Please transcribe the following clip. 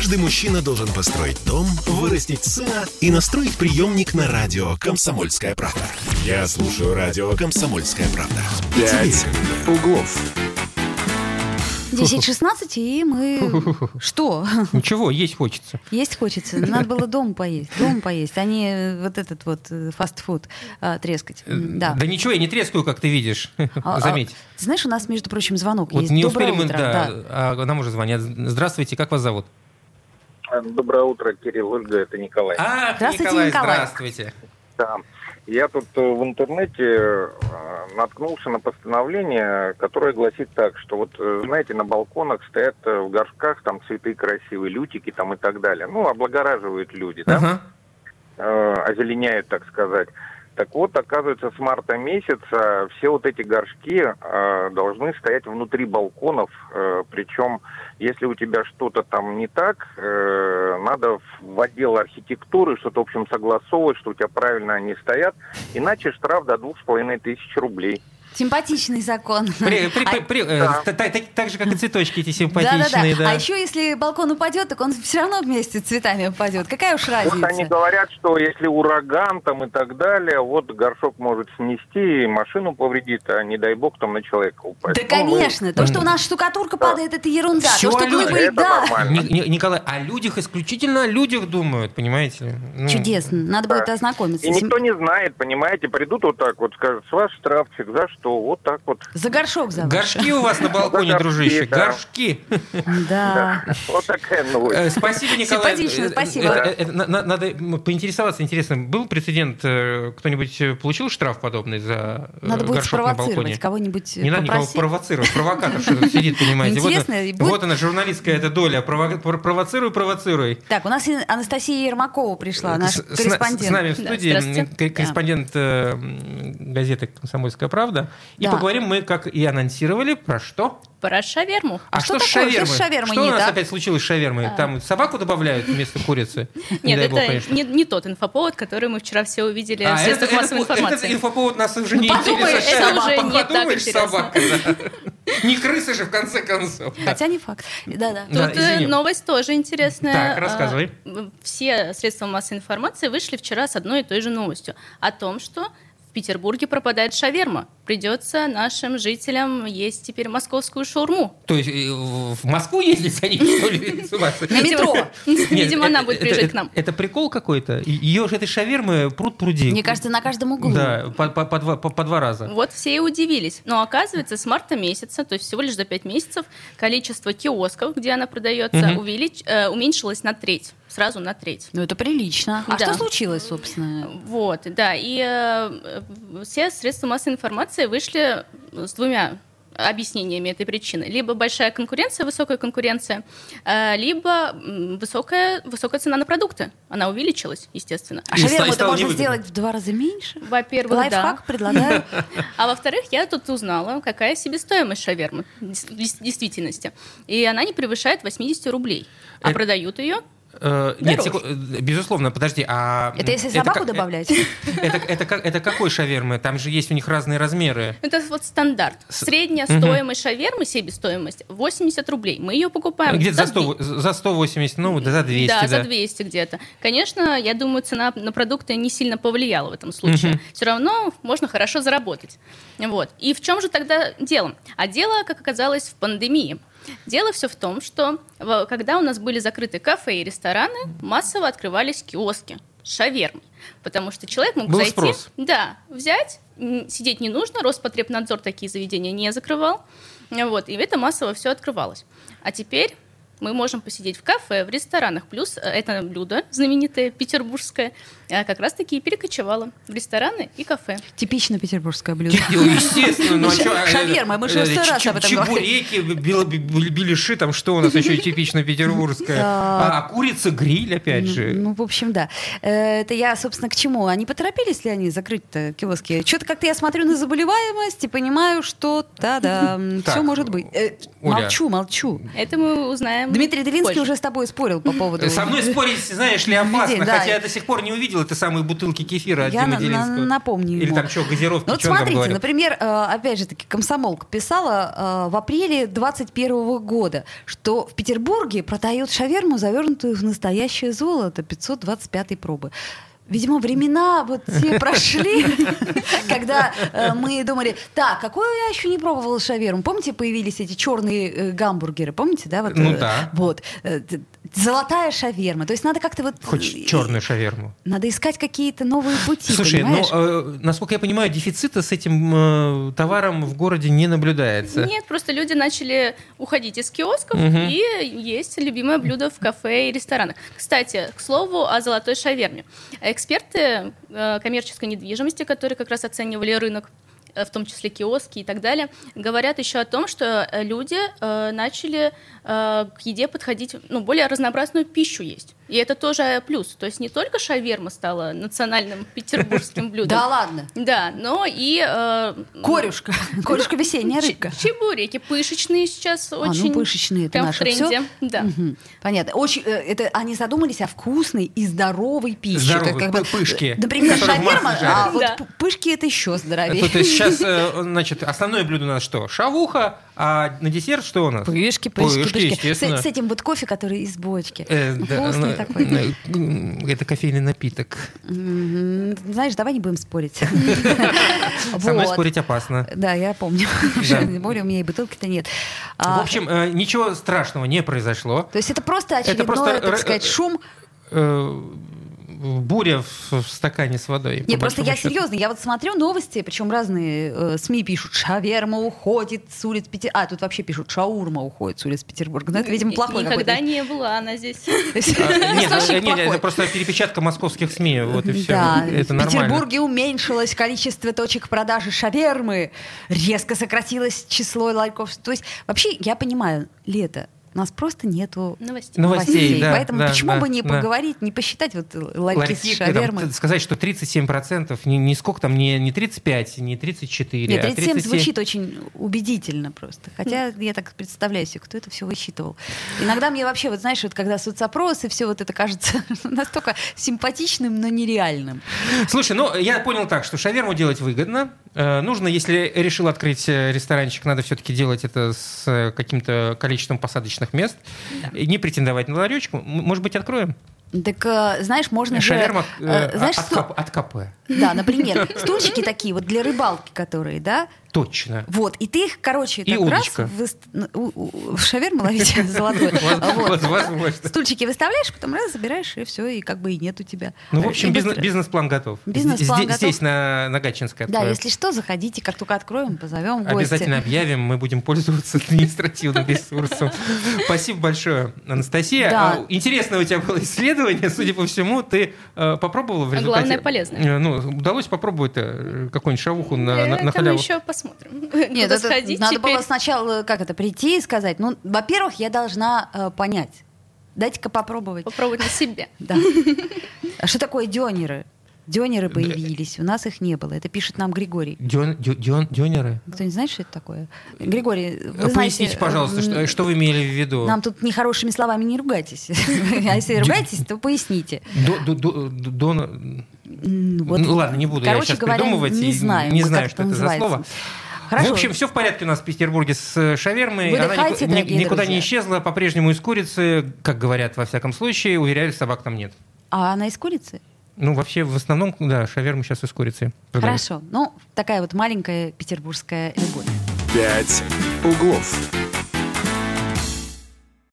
Каждый мужчина должен построить дом, вырастить сына и настроить приемник на радио «Комсомольская правда». Я слушаю радио «Комсомольская правда». «Пять углов». 10-16, и мы... Что? Ничего, есть хочется. Есть хочется. Надо было дома поесть. Дома поесть, а не вот этот вот э, фастфуд а, трескать. Да. Да ничего, я не трескаю, как ты видишь. А, а, Заметь. ты знаешь, у нас, между прочим, звонок Вот есть. не Доброе успели мы, утро. да, а нам уже звонят. Здравствуйте, как вас зовут? Доброе утро, Кирилл, Ольга, это Николай. А, Здравствуйте, Николай, Николай. здравствуйте. Да. Я тут э, в интернете э, наткнулся на постановление, которое гласит так, что вот, э, знаете, на балконах стоят в горшках там цветы красивые, лютики там и так далее. Ну, облагораживают люди, да? Э, озеленяют, так сказать. Так вот, оказывается, с марта месяца все вот эти горшки э, должны стоять внутри балконов. э, причем, если у тебя что-то там не так, э, надо в- отдел архитектуры что-то, в общем, согласовывать, что у тебя правильно они стоят. Иначе штраф до двух с половиной тысяч рублей. Симпатичный закон. При- при- при- э, Да. Так же, как и цветочки эти симпатичные, да. А еще если балкон упадет, так он все равно вместе с цветами упадет. Какая уж Вот они разница? говорят, что если ураган там и так далее, вот горшок может снести, машину повредит, а не дай бог там на человека упасть. Да, Ну, мы- конечно. То, что у нас штукатурка падает, это ерунда. То, что люди. глыбы, да. Николай, о людях исключительно о людях думают, понимаете? Ну, Чудесно. Надо будет Да. ознакомиться. И никто не знает, понимаете, придут вот так вот, скажут, с вас штрафчик, за что, вот так вот. За горшок за. Горшки у вас на балконе, дружище, горшки. Да. Вот такая новость. Э, Спасибо, Николай. Симпатично, Э, э, спасибо. Надо поинтересоваться, интересно, был прецедент, кто-нибудь получил штраф подобный за Надо будет горшок на балконе? спровоцировать кого-нибудь. Не надо никого провоцировать, провокатор что сидит, понимаете. Вот она- журналистская эта доля, прово- про- провоцируй, провоцируй. Так, у нас и Анастасия Ермакова пришла, наш корреспондент. С нами в студии корреспондент газеты «Комсомольская правда». И Да. поговорим мы, как и анонсировали, про что? Про шаверму. А, А что что, такое? Что шавермой? с шавермой Что у нас так? опять случилось с шавермой? Там собаку добавляют вместо курицы? Не Нет, бог, это не, не тот инфоповод, который мы вчера все увидели А, в средствах это- массовой это информации. инфоповод нас уже не Подумаешь, интересует. это уже не так Подумаешь, интересно. собака, да. Не крысы же, в конце концов. Хотя не факт. Да-да. Да, Тут э, новость тоже интересная. Так, рассказывай. А, Все средства массовой информации вышли вчера с одной и той же новостью о том, что в Петербурге пропадает шаверма. Придется нашим жителям есть теперь московскую шаурму. То есть э, в Москву ездить они, что ли? На метро. Нет, Видимо, она будет приезжать к нам. Это прикол какой-то? Ее же этой шавермы пруд пруди. Мне кажется, на каждом углу. Да, по, по- по два, по- по два раза. Вот все и удивились. Но оказывается, с марта месяца, то есть всего лишь за 5 месяцев, количество киосков, где она продается, увелич- э, уменьшилось на треть. Сразу на треть. Ну, это прилично. А Да. что случилось, собственно? Вот, да. И э, э, все средства массовой информации вышли с двумя объяснениями этой причины. Либо большая конкуренция, высокая конкуренция, э, либо высокая, высокая цена на продукты. Она увеличилась, естественно. А шаверму это можно сделать в два раза меньше? Во-первых, да. Лайфхак предлагаю. А во-вторых, я тут узнала, какая себестоимость шавермы в действительности. И она не превышает 80 рублей. А Это- продают ее Э, нет, секу- безусловно, подожди, а... Это если собаку как- добавлять? Это, это, как- это какой шавермы? Там же есть у них разные размеры. Это вот стандарт. С- Средняя Мгм. стоимость шавермы, себестоимость 80 рублей. Мы ее покупаем Где-то за, за 100, за 180, ну, да, за 200, да, да. за 200 где-то. Конечно, я думаю, цена на продукты не сильно повлияла в этом случае. Мгм. Все равно можно хорошо заработать. Вот. И в чем же тогда дело? А дело, как оказалось, в пандемии. Дело все в том, что когда у нас были закрыты кафе и рестораны, массово открывались киоски с шавермой. Потому что человек мог Был зайти, спрос. да, взять, сидеть не нужно, Роспотребнадзор такие заведения не закрывал. Вот, и это массово все открывалось. А теперь мы можем посидеть в кафе, в ресторанах. Плюс э, это блюдо знаменитое, петербургское, э, как раз-таки и перекочевало в рестораны и кафе. Типично петербургское блюдо. Естественно, ну а э, шаверма, мы же сто раз об этом Чебуреки, бел- бел- беляши, там что у нас еще типично петербургское? А а курица, гриль, опять же. Ну, в общем, да. Это я, собственно, к чему? Они поторопились ли они закрыть-то киоски? Что-то как-то я смотрю на заболеваемость и понимаю, что да-да, все может быть. Молчу, молчу. Это мы узнаем Дмитрий Делинский позже. уже с тобой спорил по поводу... Со мной спорить, знаешь ли, опасно, Людей, да. хотя я до сих пор не увидел этой самой бутылки кефира от Я Димы на- на- Делинского. напомню Или ему. там что, газировки, Ну вот что смотрите, например, э, опять же таки, комсомолка писала э, в апреле 21 года, что в Петербурге продают шаверму, завернутую в настоящее золото 525 пробы. Видимо, времена вот те прошли, когда э, мы думали, так, какую я еще не пробовала шаверму? Помните, появились эти черные э, гамбургеры? Помните, да? Вот, Ну э, да. Вот. Золотая шаверма. То есть надо как-то вот... Хоть э, черную шаверму. Надо искать какие-то новые пути, Слушай, ну, понимаешь? э, насколько я понимаю, дефицита с этим э, товаром в городе не наблюдается. Нет, просто люди начали уходить из киосков Мгм. и есть любимое блюдо в кафе и ресторанах. Кстати, к слову о золотой шаверме. Эксперты э, коммерческой недвижимости, которые как раз оценивали рынок, в том числе киоски и так далее, говорят еще о том, что э, люди э, начали э, к еде подходить, ну, более разнообразную пищу есть. И это тоже плюс. То есть не только шаверма стала национальным петербургским блюдом. Да ладно. Да, но и... э, Корюшка. Корюшка весенняя рыбка. Чебуреки пышечные сейчас А, очень ну пышечные это тренде. все. Да. Понятно. Очень, э, это они задумались о вкусной и здоровой пище. Здоровой, Как бы, пы- пышки, э, Например, шаверма, а вот Да. пышки это еще здоровее. Сейчас, э, значит, основное блюдо у нас что? Шавуха, а на десерт что у нас? Пышки, пышки, Пышки. С, с этим вот кофе, который из бочки. Э, Ну, да, ну, такой. э, Это кофейный напиток. Знаешь, давай не будем спорить. Со мной спорить опасно. Да, я помню. Тем более у меня и бутылки-то нет. В А, общем, э, ничего страшного не произошло. То есть это просто очередной, так сказать, шум. Буря в в стакане с водой. Не, по просто я счету. серьезно, я вот смотрю новости, причем разные э, СМИ пишут, шаверма уходит с улиц Петербурга. А, тут вообще пишут, шаурма уходит с улиц Петербурга. Ну, это, видимо, плохой Никогда какой-то. не была она здесь. А, Нет, нет, это просто перепечатка московских СМИ, вот и все. Да, Это в. Петербурге уменьшилось количество точек продажи шавермы, резко сократилось число ларьков. То есть вообще я понимаю, лето, у нас просто нету Новостей. Новостей, да, Поэтому да, почему да, бы не да. поговорить, не посчитать вот ларьки, Ларьки, с там, шавермой? т- сказать, что 37%, не, не сколько там, не, не 35, не 34, Нет, а 37 37. звучит очень убедительно просто. Хотя я так представляю себе, кто это все высчитывал. Иногда мне вообще, вот знаешь, вот когда соцопросы, все вот это кажется настолько симпатичным, но нереальным. Слушай, ну я понял так, что шаверму делать выгодно. Э, нужно, если решил открыть э, ресторанчик, надо все-таки делать это с э, каким-то количеством посадочных мест. И не претендовать на ларечку. Может быть, откроем? Так, знаешь, можно же... Шаверма э, э, знаешь, от, сту- от КП. Да, например, стульчики такие вот для рыбалки, которые, да? Точно. Вот, и ты их, короче, И так раз удочка. выст- ну, у- у- ловить золотой. Стульчики выставляешь, потом раз забираешь, и все, и как бы и нет у тебя. Ну, в общем, бизнес-план готов. Бизнес-план Здесь- готов. Здесь, на, Гатчинской Да, если что, заходите, как только откроем, позовем. Обязательно объявим, мы будем пользоваться административным ресурсом. Спасибо большое, Анастасия. Да. А, Интересное у тебя было исследование, судя по всему, ты э, попробовала в А результате? главное, полезное. Э, Ну, удалось попробовать э, какую-нибудь шавуху на, халяву? еще посмотрим. Нет, Куда это сходить надо теперь. было сначала, как это, прийти и сказать, ну, во-первых, я должна э, понять. Дайте-ка попробовать. Попробовать на себе. Да. А что такое дёнеры? Дёнеры появились, у нас их не было. Это пишет нам Григорий. Дён- дё- дён- Дёнеры? Кто-нибудь знает, что это такое? Григорий, вы Поясните, знаете, пожалуйста, э, что, что вы имели в виду? Нам тут нехорошими словами не ругайтесь. А если ругаетесь, то поясните. До- до- до- дон- М, вот, Ну ладно, не буду я короче сейчас говоря, придумывать. Не и знаю, не знаю, что это это за называется. слово. Хорошо. В общем, все в порядке у нас в Петербурге с э, шавермой. Она Выдыхайте, нику- ни- никуда друзья. не исчезла, по-прежнему из курицы, как говорят во всяком случае, уверяю, собак там нет. А она из курицы? Ну, вообще, в основном, да, шаверму сейчас из курицы. продают. Хорошо. Ну, такая вот маленькая петербургская любовь. «Пять углов».